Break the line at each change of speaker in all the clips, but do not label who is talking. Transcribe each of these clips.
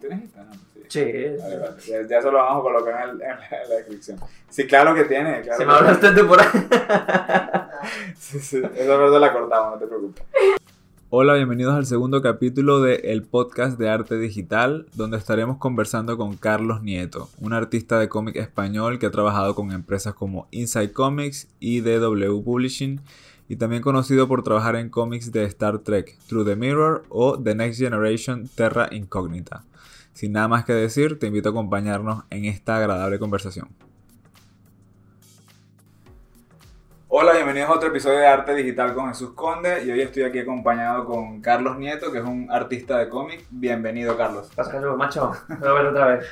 ¿Tienes Instagram? Sí.
Sí.
Vale, vale. Ya, ya eso lo vamos a colocar en, el- en la, en la descripción. Sí, claro que tiene. Claro
Se me hablaste por ahí.
Sí, sí. Esa parte la cortamos, no te preocupes. Hola, bienvenidos al segundo capítulo de el podcast de arte digital, donde estaremos conversando con Carlos Nieto, un artista de cómic español que ha trabajado con empresas como Inside Comics y DW Publishing, y también conocido por trabajar en cómics de Star Trek, Through the Mirror o The Next Generation Terra Incognita. Sin nada más que decir, te invito a acompañarnos en esta agradable conversación. Hola, bienvenidos a otro episodio de Arte Digital con Jesús Conde y hoy estoy aquí acompañado con Carlos Nieto, que es un artista de cómic. Bienvenido, Carlos.
Pasa Jesús, macho. Voy a ver otra vez.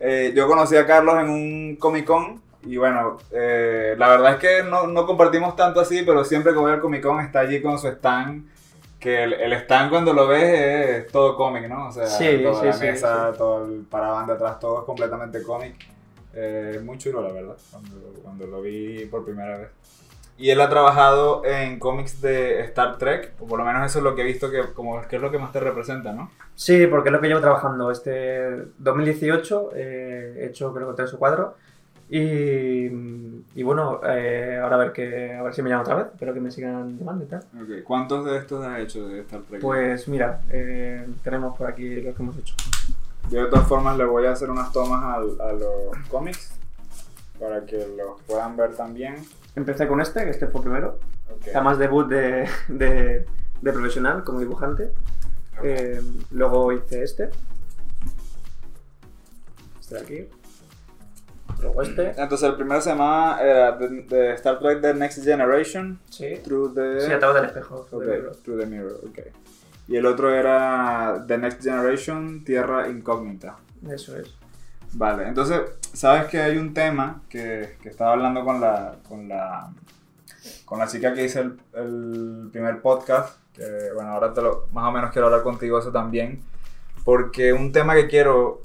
Eh, yo conocí a Carlos en un Comic Con y bueno, eh, la verdad es que no, no compartimos tanto así, pero siempre que voy al Comic Con está allí con su stand. Que el, el stand cuando lo ves es todo cómic, ¿no? O sea,
Sí,
toda
sí,
la
sí,
mesa, todo el parabán de atrás, todo es completamente cómic. Eh, muy chulo, la verdad, cuando, cuando lo vi por primera vez. Y él ha trabajado en cómics de Star Trek, o por lo menos eso es lo que he visto que, como, que es lo que más te representa, ¿no?
Sí, porque es lo que llevo trabajando. Este 2018 eh, he hecho creo que tres o cuatro. Y, y bueno, eh, ahora a ver, que, a ver si me llaman otra vez. Espero que me sigan llamando y tal.
Ok, ¿Cuántos de estos has hecho de Star Trek?
Pues mira, eh, tenemos por aquí lo que hemos hecho.
Yo de todas formas le voy a hacer unas tomas al- a los cómics para que los puedan ver también.
Empecé con este, que este fue primero.
Ok.
Además debut de, de, de profesional como dibujante. Eh, luego hice este. Este de aquí. Luego este.
Entonces el primero se llamaba era de Star Trek The Next Generation,
Sí.
Through the...
Sí, a través del espejo.
Ok,
del libro.
Through the Mirror, ok. Y el otro era The Next Generation, Tierra Incógnita.
Eso es.
Vale, entonces, sabes que hay un tema que, que estaba hablando con la, con la, con la chica que hice el, el primer podcast, que bueno, ahora te lo, más o menos quiero hablar contigo eso también, porque un tema que quiero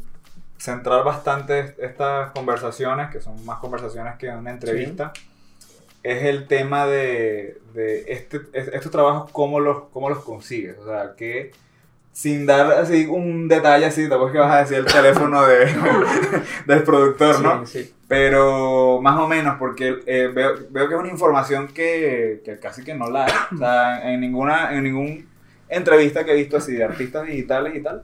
centrar bastante estas conversaciones, que son más conversaciones que una entrevista, es el tema de, de este, es- estos trabajos, cómo los, cómo los consigues, o sea, que sin dar así un detalle así, tampoco es que vas a decir el teléfono de, del productor, ¿no?
Sí, sí.
Pero más o menos, porque eh, veo, veo que es una información que, que casi que no la hay. O sea, en ninguna, en ningún entrevista que he visto así de artistas digitales y tal,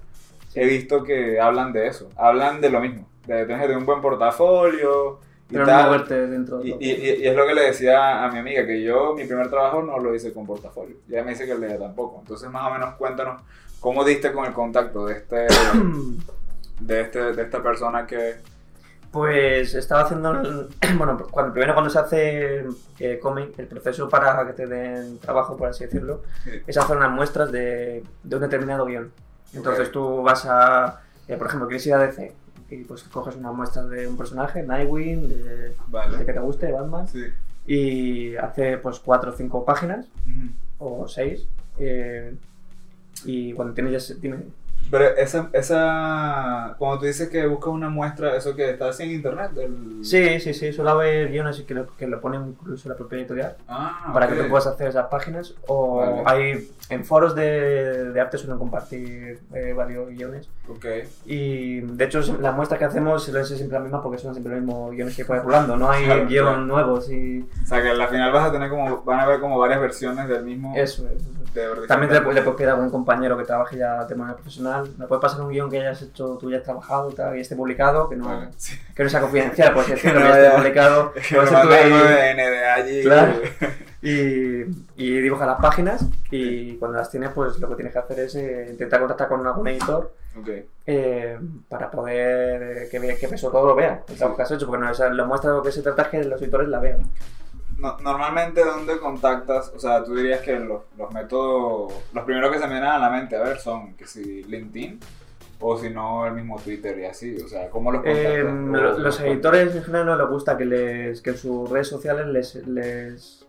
he visto que hablan de eso. Hablan de lo mismo. De tener de un buen portafolio y
Pero no
tal.
moverte dentro de
Y, y- y- y es lo que le decía a mi amiga, que yo mi primer trabajo no lo hice con portafolio. Y ella me dice que el de ella tampoco. Entonces más o menos cuéntanos cómo diste con el contacto de este, de este, de esta persona que...
Pues estaba haciendo, bueno, cuando, primero cuando se hace eh, cómic, el proceso para que te den trabajo, por así decirlo, es hacer unas muestras de, de un determinado guion. Entonces tú vas a, eh, por ejemplo, quieres ir a DC y pues coges una muestra de un personaje, Nightwing, de,
Vale.
de que te guste, Batman,
Sí.
y hace pues cuatro o cinco páginas o seis. eh, y cuando tienes ya, dime,
Pero esa, esa, cuando tú dices que buscas una muestra, eso que está así en internet, del...
Sí, sí, sí, suele haber guiones que lo, que lo ponen incluso la propia editorial
Ah,
para
ok.
que tú puedas hacer esas páginas. O
Vale.
hay en foros de, de arte suelen compartir eh, varios guiones. Y de hecho, las muestras que hacemos suelen ser siempre las mismas porque son siempre los mismos guiones que puedes rulando. No hay
Claro,
guion
claro.
nuevos y
O sea que al final vas a tener como, van a haber como varias versiones del mismo...
eso es. eso es.
de
También te, le puedes pedir a algún compañero que trabaje ya de manera profesional. Me puedes pasar un guion que hayas hecho, tú ya has trabajado y, tal, y esté publicado, que no,
Vale, sí.
que no sea confidencial, por decirlo,
no
que ya esté publicado.
Es que
Puede
algo de NDA allí.
Claro. y, y dibuja las páginas y cuando las tienes pues lo que tienes que hacer es eh, intentar contactar con algún editor eh, para poder eh, que, que eso todo lo vea el trabajo que has hecho porque no, o sea, lo muestra lo que se trata es que los editores la vean
No- normalmente, ¿dónde contactas? O sea, tú dirías que los, los métodos, los primeros que se me vienen a la mente, a ver, son que si LinkedIn o si no el mismo Twitter y así. O sea, ¿cómo los contactas?
Eh, los editores en general no les gusta que les que en sus redes sociales les, les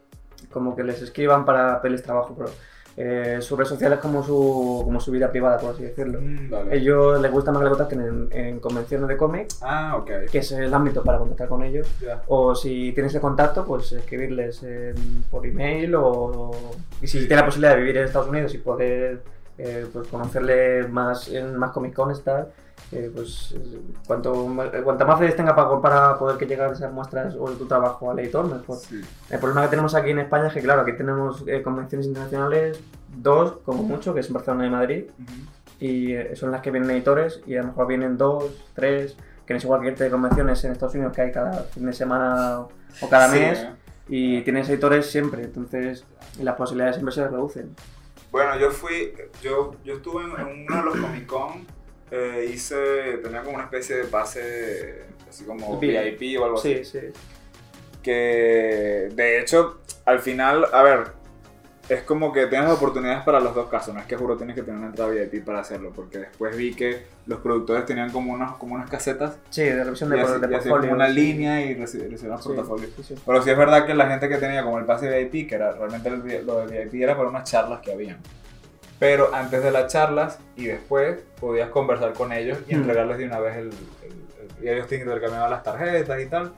como que les escriban para pedirles trabajo pero eh, su red social es como su, como su vida privada, por así decirlo.
Mm, vale.
Ellos les gusta más que le contacten en, en convenciones de cómic,
Ah,
que es el ámbito para contactar con ellos. O si tienes el contacto, pues escribirles en- por email o... Y si tienes la posibilidad de vivir en Estados Unidos y poder eh, pues conocerle más en más Comic Con tal, eh, pues eh, cuanto, ma- eh, cuanta más redes tenga para, para poder que llegar esas muestras o tu trabajo al editor, mejor.
Sí.
El problema que tenemos aquí en España es que, claro, aquí tenemos eh, convenciones internacionales, dos como mucho, que es Barcelona y Madrid,
Ujú.
y eh, son las que vienen editores, y a lo mejor vienen dos, tres, que no es igual que irte de convenciones en Estados Unidos que hay cada fin de semana o cada
Sí,
mes,
¿eh?
y tienes editores siempre, entonces las posibilidades siempre se reducen.
Bueno, yo fui, yo, yo estuve en, en uno de los Comic Con, eh, hice, tenía como una especie de pase, así como
VIP.
VIP o algo así.
Sí, sí.
que de hecho al final, a ver, es como que tienes oportunidades para los dos casos, no es que juro tienes que tener una entrada VIP para hacerlo, porque después vi que los productores tenían como unas, como unas casetas
Sí, de revisión
y
de,
así-
de
y hacían
portfolio.
como una
sí.
línea y reci- recibían
Sí,
portafolios.
sí, sí.
Pero sí es verdad que la gente que tenía como el pase VIP, que era realmente lo de VIP era para unas charlas que habían. Pero antes de las charlas y después podías conversar con ellos y
Mm.
entregarles de una vez el, el- el- y ellos te intercambiaban las tarjetas y tal.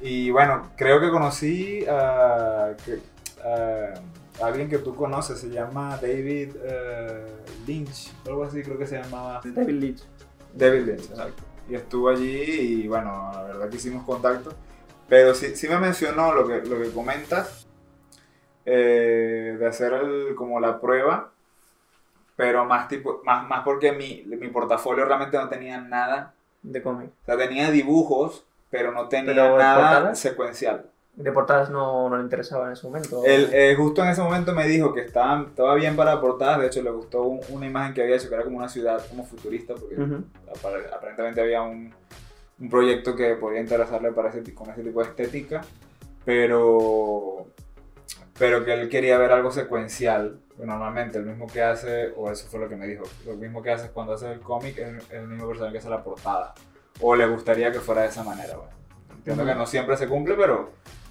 Y bueno, creo que conocí a, que- a alguien que tú conoces, se llama David eh, Lynch, algo así creo que se llamaba.
David Leitch.
David Lynch, exacto. Y estuvo allí y bueno, la verdad que hicimos contacto. Pero sí, sí me mencionó lo que, lo que comentas, eh, de hacer el- como la prueba, pero más, tipo, más, más porque mi, mi portafolio realmente no tenía nada.
de cómic.
O sea, tenía dibujos, pero no tenía
¿Pero
nada
portadas?
secuencial.
De portadas no, no le interesaba en ese momento.
Él, eh, justo en ese momento me dijo que estaba, estaba bien para portadas, de hecho le gustó un- una imagen que había hecho que era como una ciudad como futurista, porque
Ujú.
apare- aparentemente había un, un proyecto que podía interesarle para ese, con ese tipo de estética, pero, pero que él quería ver algo secuencial. Normalmente el mismo que hace, o eso fue lo que me dijo, lo mismo que hace cuando hace el cómic es, el mismo personaje que hace la portada. O le gustaría que fuera de esa manera. bueno. Entiendo que no siempre se cumple, pero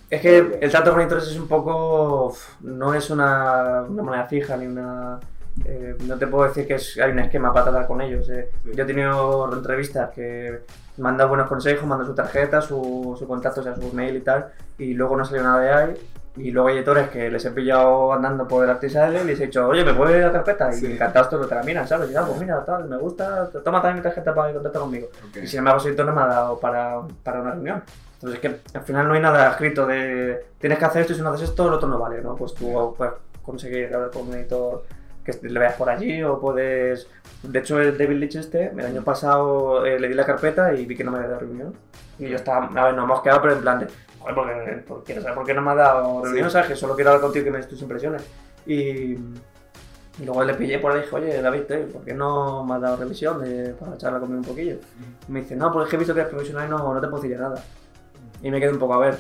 Es que
Ok.
el trato con editores es un poco. No es una, una manera fija ni una. eh, no te puedo decir que es, hay un esquema para tratar con ellos. eh.
Sí.
Yo he tenido entrevistas que me han dado buenos consejos, me han dado su tarjeta, su, su contacto, o sea, su mail y tal, y luego no salió nada de ahí. Y luego hay editores que les he pillado andando por el artisale y les he dicho, oye, ¿me puedes la carpeta? Y
Sí.
encantados te la miran, ¿sabes? Y ah, pues mira, tal, me gusta, toma también mi tarjeta para que contacte conmigo.
ok.
Y sin embargo, ese editor no me ha dado para, para una reunión. Entonces, es que al final no hay nada escrito de tienes que hacer esto y si no haces esto, el otro no vale, ¿no? Pues tú puedes conseguir hablar con un editor que le veas por allí o puedes. De hecho, el David Leitch este, el año pasado eh, le di la carpeta y vi que no me había dado reunión. Y yo estaba, a ver, nos hemos quedado, pero en plan de, joder, ¿por qué, por qué, ¿sabes por qué no me ha dado reunión?
Sí.
¿Sabes? Que solo quiero hablar contigo y que me des tus impresiones. Y. Y luego le pillé por ahí y dije, oye, David, eh, ¿por qué no me has dado revisión de- para charlar conmigo un poquillo? Y me dice, no, pues es que he visto que eres profesional y no, no te puedo decir nada. Y me quedé un poco, a ver,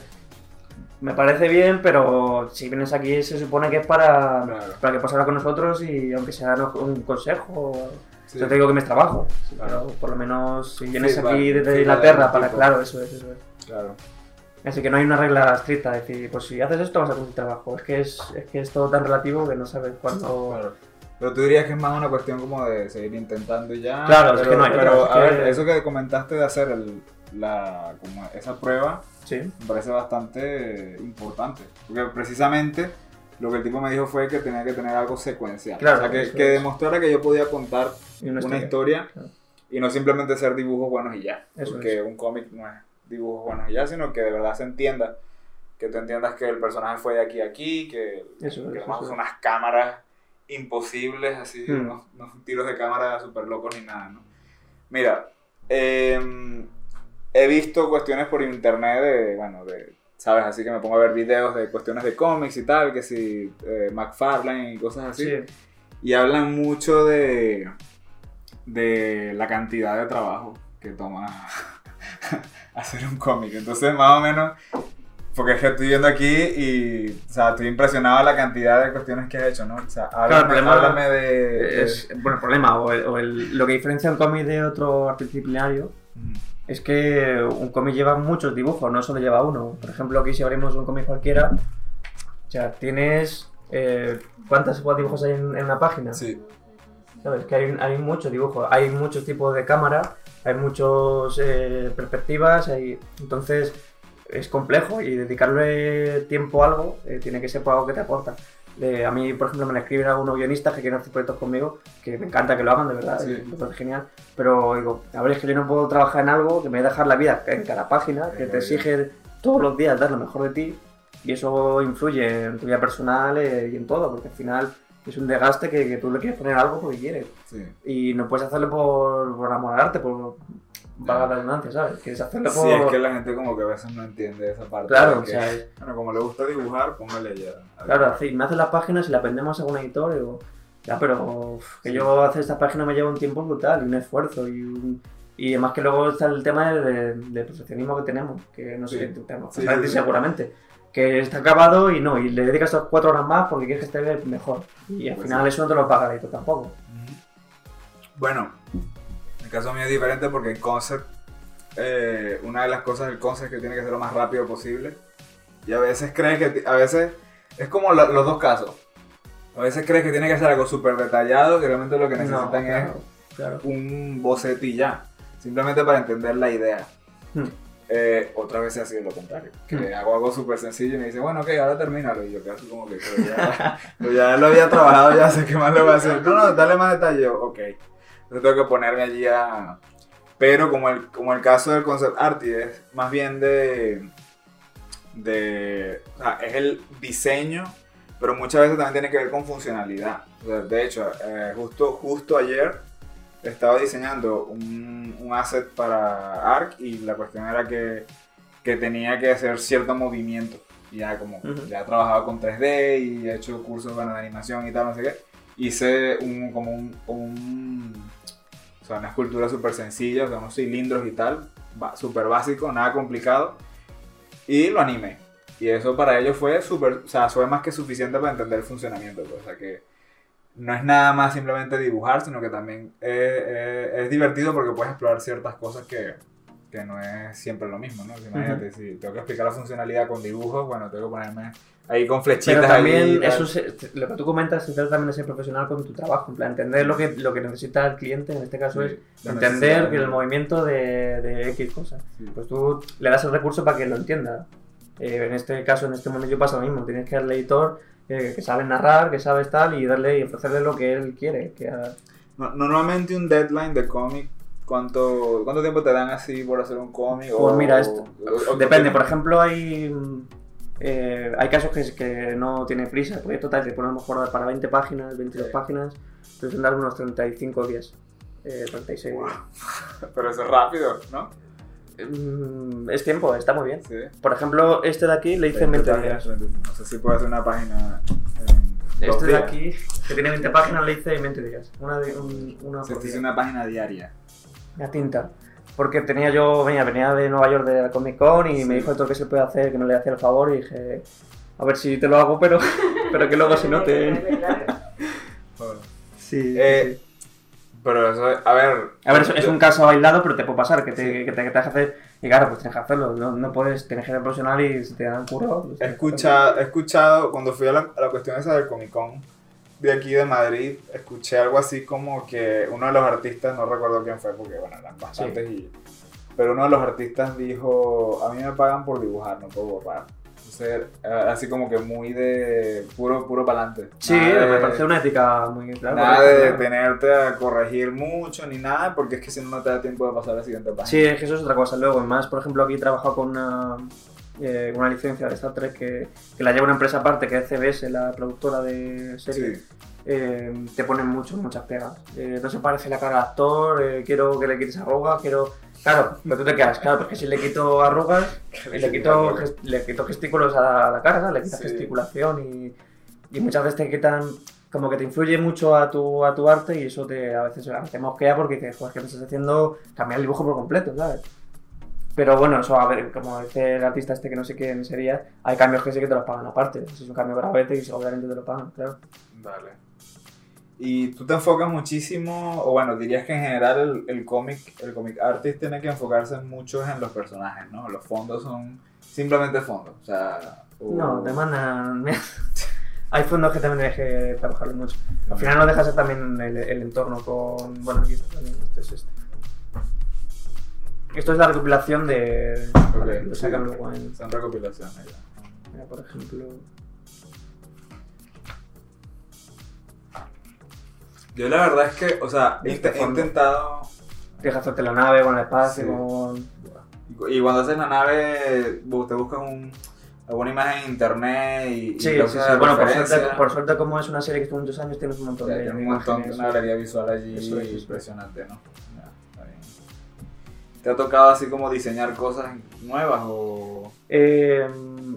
me parece bien, pero si vienes aquí se supone que es para,
Claro.
para que puedas hablar con nosotros y aunque sea un consejo,
Sí.
yo te digo que me es trabajo,
Claro.
pero por lo menos si vienes
Feedback,
aquí desde Inglaterra para, claro, eso es, eso es.
Claro.
Así que no hay una regla estricta, de decir, pues si haces esto vas a conseguir trabajo. Es que es, es que es todo tan relativo que no sabes cuándo...
Claro. Pero tú dirías que es más una cuestión como de seguir intentando y ya.
Claro, es
pero,
que no hay
Pero,
otra,
a
es
ver,
que-
eso que comentaste de hacer el, la, como esa prueba
Sí,
me parece bastante importante. Porque precisamente lo que el tipo me dijo fue que tenía que tener algo secuencial.
Claro,
o sea, que, que
es.
demostrara que yo podía contar una,
historia.
historia,
Claro.
y no simplemente ser dibujos buenos y ya.
Eso
porque un cómic no es dibujos buenos y ya, sino que de verdad se entienda. Que tú entiendas que el personaje fue de aquí a aquí, que,
Eso
que
es, eso es.
unas cámaras imposibles, así,
Hmm.
unos, unos tiros de cámara súper locos ni nada, ¿no? Mira, em, he visto cuestiones por internet de, bueno, de, ¿sabes? Así que me pongo a ver videos de cuestiones de cómics y tal, que si eh, McFarlane y cosas así.
Sí.
Y hablan mucho de, de la cantidad de trabajo que toma hacer un cómic. Entonces, más o menos, porque es que estoy viendo aquí y, o sea, estoy impresionado de la cantidad de cuestiones que has hecho, ¿no? O sea, háblame,
problema
háblame de... de-
Es, bueno, el problema, o, el- o el- lo que diferencia un cómic de otro arte disciplinario
Ujú.
Es que un cómic lleva muchos dibujos, no solo lleva uno. Por ejemplo, aquí si abrimos un cómic cualquiera, o sea, tienes... eh, ¿Cuántos dibujos hay en, en una página?
Sí,
¿Sabes? Que hay, hay muchos dibujos, hay muchos tipos de cámara, hay muchas perspectivas, hay... entonces es complejo y dedicarle tiempo a algo eh, tiene que ser por algo que te aporta. Eh, a mí, por ejemplo, me escriben algunos guionistas que quieren hacer proyectos conmigo, que me encanta que lo hagan, de verdad,
Sí.
me parece genial. Pero digo, a ver, es que yo no puedo trabajar en algo que me voy a dejar la vida en cada página, que te exige todos los días dar lo mejor de ti, y eso influye en tu vida personal eh, y en todo, porque al final es un desgaste que, que tú le quieres poner algo porque quieres.
Sí.
Y no puedes hacerlo por, por amor al arte, por valga la redundancia, ¿sabes? Quieres hacerlo por...
Sí, es que la gente como que a veces no entiende esa parte.
Claro, o sea, es-
Bueno, como le gusta dibujar, póngale ya.
Claro, sí, me hacen las páginas y las vendemos a un editor y digo, ya, pero uf, que
Sí.
yo hacer estas páginas me lleva un tiempo brutal y un esfuerzo y un- Y además que luego está el tema de, de- del perfeccionismo que tenemos, que no sé
Sí.
si tú tenemos,
Sí,
seguramente. Que está acabado y no, y le dedicas cuatro horas más porque quieres que esté mejor. Y al
Pues
final
sí.
eso no te lo paga el editor tampoco.
Bueno, en el caso mío es diferente porque el concept, eh, una de las cosas del concept es que tiene que ser lo más rápido posible. Y a veces crees que, a veces, es como lo- los dos casos. A veces crees que tiene que ser algo súper detallado, que realmente lo que necesitan
No, claro,
es
claro.
un boceto y ya. Simplemente para entender la idea.
Hmm.
Eh, otras veces ha sido lo contrario. Que
Hmm.
hago algo súper sencillo y me dice, bueno, ok, ahora termínalo. Y yo quedo así como que, pero ya, pero ya lo había trabajado, ya sé qué más le voy a hacer. No, no, dale más detalle. Ok. Entonces tengo que ponerme allí a... Pero como el, como el caso del concept art y es más bien de... de o sea, es el diseño, pero muchas veces también tiene que ver con funcionalidad. O sea, de hecho, eh, justo, justo ayer estaba diseñando un, un asset para ARC y la cuestión era que, que tenía que hacer cierto movimiento. Ya como
Ujú.
ya he trabajado con 3D y he hecho cursos bueno, de animación y tal, no sé qué, hice un, como un, un- sea, una escultura súper sencilla, o sea, unos cilindros y tal, súper básico, nada complicado, y lo animé. Y eso para ellos fue súper, o sea, fue más que suficiente para entender el funcionamiento, pues, o sea que no es nada más simplemente dibujar, sino que también eh, eh, es divertido porque puedes explorar ciertas cosas que, que no es siempre lo mismo, ¿no? O sea, Imagínate, si tengo que explicar la funcionalidad con dibujos, bueno, tengo que ponerme ahí con flechitas
Pero
ahí
también,
tal.
eso se- lo que tú comentas, se trata también de ser profesional con tu trabajo, en plan, entender lo que, lo que necesita el cliente, en este caso
Sí,
es entender que el movimiento de, de X cosas.
Sí.
Pues tú le das el recurso para que lo entienda. Eh, en este caso, en este momento pasa lo mismo, tienes que darle editor eh, que sabe narrar, que sabe tal, y darle y ofrecerle lo que él quiere. Que.
No- Normalmente un deadline de cómic, ¿cuánto, ¿cuánto tiempo te dan así por hacer un cómic?
Pues
O-
mira, esto-
o- o-
Depende, por ejemplo, hay eh, hay casos que, que no tiene prisa, el proyecto tal, a lo mejor para 20 páginas, 22
Sí.
páginas, te tendrás unos 35 días, eh, 36
Wow.
días.
Pero eso es rápido, ¿no?
Mm, es tiempo, está muy bien.
Sí.
Por ejemplo, este de aquí le hice en 20
páginas,
días.
No sé si puedo hacer una página en
Este de
días.
aquí, que tiene 20 páginas, le hice en 20 días. Una, de, un- una
Se
por día.
una página diaria.
La tinta. Porque tenía yo, venía, venía de Nueva York de la Comic Con y
Sí.
me dijo esto que se puede hacer, que no le hacía el favor y dije, a ver si te lo hago, pero, pero que luego se note.
Joder.
Sí,
Eh, Pero eso, a ver.
A ver, es, es un caso aislado, pero te puede pasar que te,
Sí.
que te, que te hace. Y claro, pues tienes que hacerlo. No, no puedes, tienes que ser profesional y si te dan curro. pues
escuchado, he escuchado, cuando fui a la, a la cuestión esa del Comic Con de aquí de Madrid, escuché algo así como que uno de los artistas, no recuerdo quién fue, porque bueno, eran bastantes, y, pero uno de los artistas dijo, a mí me pagan por dibujar, no puedo borrar. Entonces, eh, así como que muy de puro, puro para adelante.
Sí, me parece una ética muy clara.
Nada de
claro.
detenerte a corregir mucho ni nada, porque es que si no, no te da tiempo de pasar a la siguiente página.
Sí, es que eso es otra cosa. Luego, más, por ejemplo, aquí he trabajado con una, eh, una licencia de Star Trek que, que la lleva una empresa aparte, que es CBS, la productora de series.
Sí.
eh, te ponen muchos, muchas pegas. Eh, no se parece la cara al actor, eh, quiero que le quites arrugas, quiero... Claro, pero tú te quedas, claro, porque si le quito arrugas, le quito, le quito gestículos a la cara, le quitas
Sí.
gesticulación y, y muchas veces te quitan, como que te influye mucho a tu, a tu arte y eso te, a veces te mosquea porque dices, joder, que me estás haciendo cambiar el dibujo por completo, ¿sabes? Pero bueno, eso, a ver, como dice el artista este que no sé quién sería, hay cambios que sí que te los pagan aparte. Si es un cambio gravete y obviamente te lo pagan, claro.
Vale. Y tú te enfocas muchísimo, o bueno, dirías que en general el, el cómic, el comic artist tiene que enfocarse mucho en los personajes, ¿no? Los fondos son simplemente fondos, o sea... o-
No, te mandan. Hay fondos que también tienes que trabajarlo mucho. Al final no dejas también el, el entorno con. Bueno, aquí está también. Este es este. Esto es la recopilación de.
Ok,
vale, lo sacan
sí.
luego en.
Son recopilaciones ya.
Mira, por ejemplo.
Yo la verdad es que, o sea, he,
Este
he
fondo.
intentado...
Tienes que hacerte la nave con el espacio,
Sí.
con...
Y cuando haces la nave, te buscas un, alguna imagen en internet y, y
Sí,
lo
sí, sí.
de
Bueno, por suerte, por suerte, como es una serie que estuvo muchos años, tienes un
O
montón
sea,
de,
tiene
de
un montón,
imágenes.
una galería visual allí
es.
impresionante, ¿no? ¿Te ha tocado así como diseñar cosas nuevas o...?
Eh,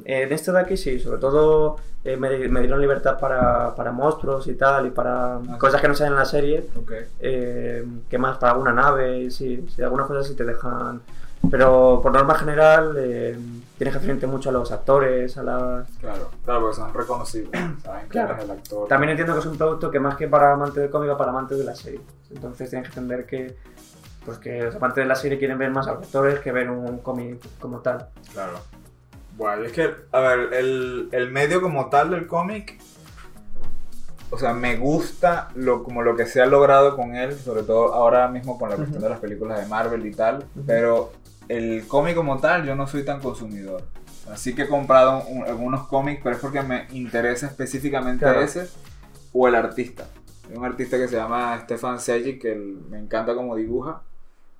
en este de aquí sí, sobre todo eh, me, me dieron libertad para, para monstruos y tal, y para
sí.
cosas que no salen en la serie.
Ok.
Eh, ¿Qué más? Para alguna nave, sí, sí, algunas cosas sí te dejan. Pero por norma general eh, tienes que hacerte mucho a los actores, a las...
Claro, claro, porque son reconocibles, saben
Claro.
el actor.
También entiendo que es un producto que más que para amantes del cómic para amantes de la serie. Entonces tienes que entender que, pues que amantes de la serie quieren ver más a los actores que ver un cómic como tal.
Claro. Bueno, es que, a ver, el, el medio como tal del cómic, o sea, me gusta lo, como lo que se ha logrado con él, sobre todo ahora mismo con la cuestión
Ujú.
de las películas de Marvel y tal,
Ujú.
pero el cómic como tal yo no soy tan consumidor. Así que he comprado un- algunos cómics, pero es porque me interesa específicamente
Claro.
ese o el artista. Hay un artista que se llama Stefan Sejic que me encanta como dibuja,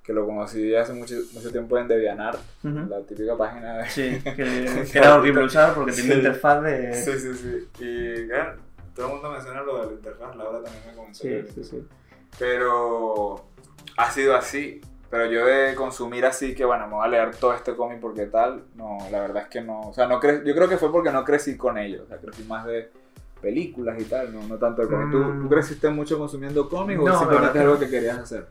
que lo conocí hace mucho, mucho tiempo en DeviantArt, la típica página de...
Sí, que, que era horrible usar porque
Sí.
interfaz de...
Sí, sí, sí. Y claro, todo el mundo menciona lo de la interfaz, Laura también me comentó.
sí,
que-
sí, sí.
Pero ha sido así. Pero yo de consumir así que, bueno, me voy a leer todo este cómic porque tal, no, la verdad es que no. O sea, no cre yo creo que fue porque no crecí con ellos. O sea, crecí más de películas y tal, no, no tanto de cómic. ¿Tú,
Mm.
¿Tú creciste mucho consumiendo cómic
No,
o simplemente es algo
que
querías hacer?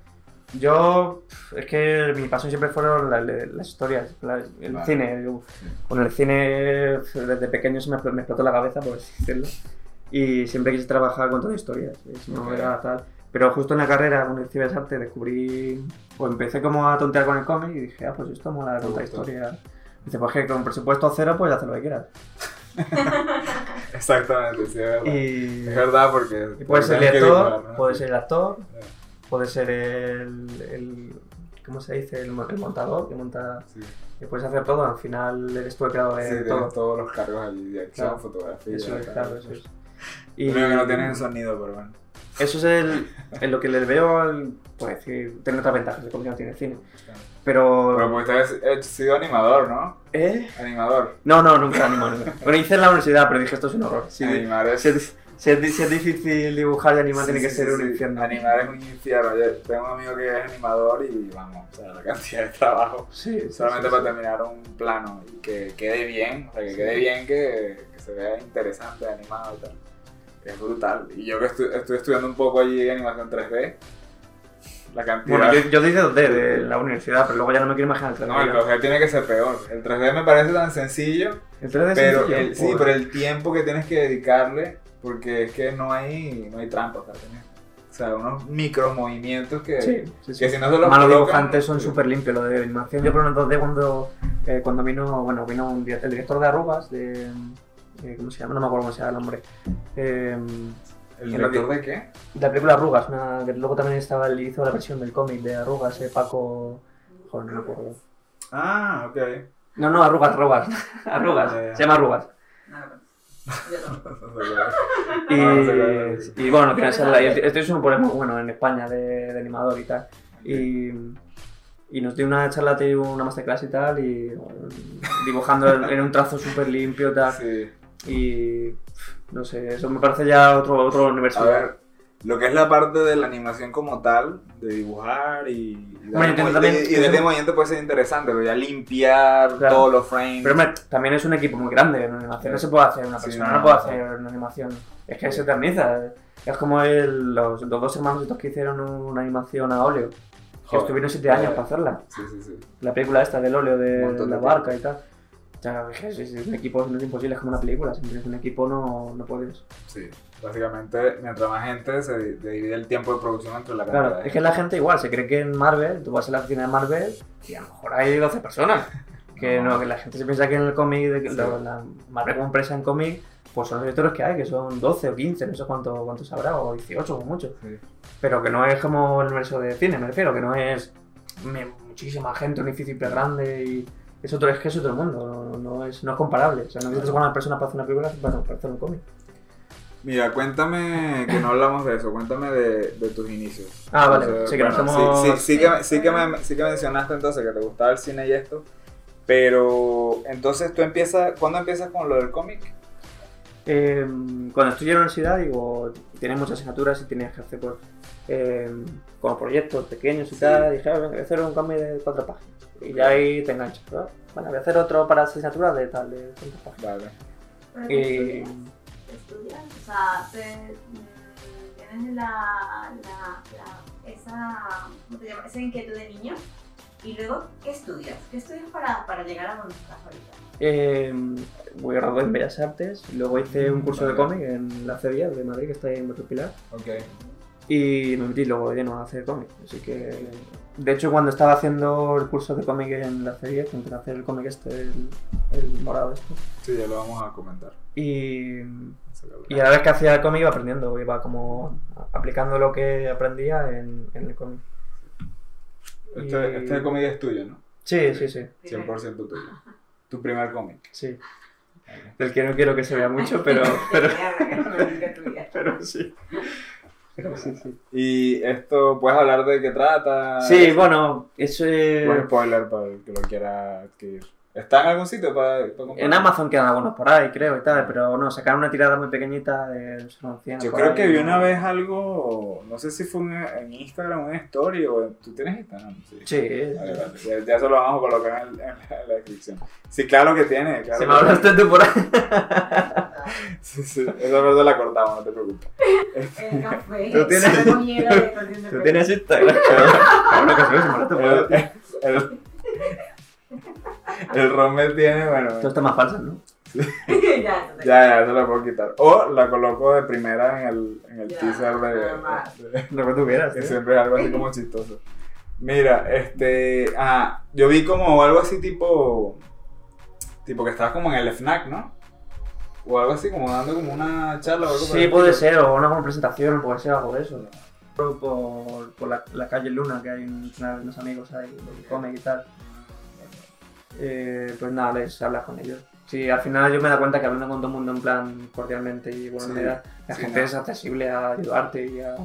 Yo, es que mi pasión siempre fueron la- la- las historias, el
Vale.
cine. Yo- con el cine desde pequeño se me, me explotó la cabeza, por así decirlo. Y siempre quise trabajar con todas historias, eh, si no
Ok.
era tal. Pero justo en la carrera, con el Ciber Arte, descubrí, pues empecé como a tontear con el cómic y dije, ah, pues esto mola de contar historias. Dice, pues que con presupuesto cero, pues haz lo que quieras.
Exactamente, sí, es verdad.
Y,
Es verdad porque.
y puede ser el actor,
dibujar, ¿no?
puede ser el actor,
Eh,
puede ser el, el ¿cómo se dice? El, mo- el montador que monta
Sí,
que puedes hacer todo, al final eres tú el creador
sí
de
tienes
todo.
todos los cargos allí de acción,
Claro.
fotografía.
Eso es, claro, eso es.
Lo único que no tienes es sonido, pero bueno.
Eso es el, en lo que le veo, al, pues decir, tiene otras ventajas, el cómic no tiene cine. Pero...
Pero pues te has has sido animador, ¿no?
¿Eh?
Animador.
No, no, nunca animo. nunca. Bueno, hice en la universidad, pero dije, esto es un horror. Si,
Animar es,
si es, si es- es difícil dibujar y animar,
sí,
tiene que
sí,
ser un
sí.
infierno.
Animar es un infierno. Yo tengo un amigo que es animador y vamos, o sea, la cantidad de trabajo.
Sí,
Solamente para terminar un plano y que quede bien, o sea, que quede bien, que, que se vea interesante, animado y tal. Es brutal. Y yo que estu- estuve estudiando un poco allí animación 3D, la cantidad...
Bueno, yo, yo dice 2D de la universidad, pero luego ya no me quiero imaginar el 3D.
No, el 2D tiene que ser peor. El 3D me parece tan sencillo,
El 3D es
pero
sencillo.
el, sí, pero el tiempo que tienes que dedicarle, porque es que no hay, no hay trampa, tienes- o sea, unos micro movimientos que,
Sí, sí, sí.
que si no se los
Malos
colocan-
dibujantes son
sí.
súper limpios. Lo de animación, yo probé en 2D cuando, eh, cuando vino, bueno, vino un el director de Arrugas, de, eh, ¿cómo se llama? No me acuerdo cómo se llama el nombre. Eh,
¿El
lo
director de qué?
de la película Arrugas, una, que luego también estaba, él hizo la versión del cómic de Arrugas, eh, Paco... Joder, no me acuerdo.
Ah, ok.
No, no, Arrugas, Arrugas. Arrugas,
ya.
se llama Arrugas.
No.
Y, y bueno, tiene esa- y este es un problema bueno en España de, de animador y tal. Y, y nos dio una charla, te dio una masterclass y tal, y dibujando en, un trazo súper limpio y tal.
Sí.
Y no sé, eso me parece ya otro, otro universo.
A ver, lo que es la parte de la animación como tal, de dibujar y,
Bueno,
y-
también
y,
que
y
es
de
un-
movimiento puede ser interesante, pero ya limpiar
Claro.
todos los frames.
Pero hombre, también es un equipo muy grande en animación. No se puede hacer una
Sí,
persona,
no,
no, puede hacer una animación. Es que se eterniza. Es como el- los, los dos hermanos estos que hicieron una animación a óleo. Que estuvieron siete años para hacerla.
Sí, sí, sí.
la película esta del óleo de,
de
la barca y tal. Ya, es, es- es un equipo no es imposible, es como una película. Si tienes un equipo no, no puedes.
Sí. Básicamente, mientras más gente, se di- divide el tiempo de producción entre la cantidad
Claro,
de
es que la gente igual se cree que en Marvel, tú vas a la oficina de Marvel y a lo mejor hay 12 personas. Que
No.
no, que la gente se piensa que en el cómic, de,
Sí.
la, Marvel como empresa en cómic, pues son los directores que hay, que son 12 o 15, no sé cuánto, cuántos habrá, o 18 o mucho.
Sí.
Pero que no es como el universo de cine, me refiero, que no es me- muchísima gente, un edificio hiper grande y es otro, es que es otro mundo, no, no es, no es comparable. O sea, no necesitas una persona para hacer una película para, para hacer un cómic.
Mira, cuéntame, que no hablamos de eso, cuéntame de, de tus inicios.
Ah, vale, sí que
bueno, sí, sí, sí que, sí, que me, sí que mencionaste entonces que te gustaba el cine y esto, pero entonces tú empiezas, ¿cuándo empiezas con lo del cómic?
Eh, cuando estudié en la universidad, digo, tienes muchas asignaturas y tienes que hacer pues, eh, como proyectos pequeños y
Sí.
tal. Y dije, "Ah, voy a hacer un cambio de cuatro páginas. Y ya ahí te enganchas. ¿no? Bueno, voy a hacer otro para asignaturas de tal, de tantas páginas.
Vale.
¿Pero
Y-
estudias? O sea, te, tienes la, la, la- esa, ¿cómo te llama? esa inquietud de niño. Y luego, ¿qué estudias? ¿Qué estudias para, para llegar a donde estás ahorita?
Eh, voy a graduar en Bellas Artes. Luego hice un curso de cómic en la CEDIA de Madrid, que está ahí en Barrio Pilar.
Ok.
Y me metí luego de lleno a hacer cómic. Así que, de hecho, cuando estaba haciendo el curso de cómic en la CEDIA, que empecé a hacer el cómic este, el, el morado este.
Sí, ya lo vamos a comentar.
Y, y a la vez que hacía el cómic iba aprendiendo, iba como aplicando lo que aprendía en, en el cómic.
Este,
Y-
este cómic es tuyo, ¿no?
Sí, sí, sí,
100% tuyo. Tu primer cómic.
sí. Del que no quiero que se vea mucho, pero, pero, pero sí. Pero sí, sí.
Y esto, ¿puedes hablar de qué trata?
Sí, bueno, eso es...
Buen spoiler para el que lo quiera adquirir. ¿Está en algún sitio para, para comprar?
En Amazon quedan algunos por ahí, creo, y tal, pero no, sacaron una tirada muy pequeñita de son 100
Yo creo
ahí,
que vi
¿no?
una vez algo, no sé si fue en, en Instagram, una story o en- ¿tú tienes Instagram? Sí.
Sí,
Vale, vale. Ya, ya eso lo vamos a colocar en, en la, en la descripción. Sí, claro que tiene. Claro
se me hablaste tú por ahí.
Sí, sí, esa parte la cortamos, no te preocupes.
El café.
Tú tienes- Tú
ferry.
tienes Instagram. Bueno, que se se me hablaste por
El,
ahí.
el, el Rommel tiene, bueno,
Todo está más falso, ¿no?
ya, entonces.
ya, ya, se la puedo quitar. O la coloco de primera en el, en el
Ya,
teaser de,
nada más.
de-
Lo que tú quieras.
que
¿eh?
siempre es algo así como chistoso. Mira, este, ah, yo vi como algo así tipo, tipo que estabas como en el FNAC, ¿no? O algo así, como dando como una charla o algo
Sí, puede ser, o una presentación, puede ser algo de eso. Por, por la, la calle Luna, que hay un- unos amigos ahí de cómic y tal. Eh, pues nada, les hablas con ellos. Sí, al final yo me da cuenta que hablando con todo el mundo en plan cordialmente y buena
Sí,
manera, la
sí,
gente
no.
es accesible a ayudarte y a...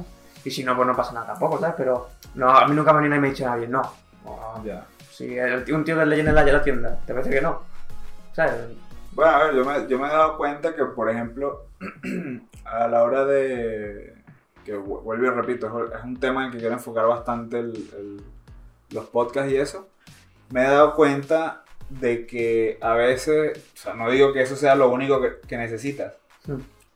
Y si no, pues no pasa nada tampoco, ¿sabes? Pero no, a mí nunca me ha venido y me ha dicho nadie, no. O,
Ya.
Si el un tío que le llena la, la tienda, te parece que no. ¿Sabes?
Bueno, a ver, yo me, yo me he dado cuenta que, por ejemplo, a la hora de. que vu- vuelvo y repito, es un tema en que quiero enfocar bastante el- el- los podcasts y eso. Me he dado cuenta de que a veces, o sea, no digo que eso sea lo único que, que necesitas,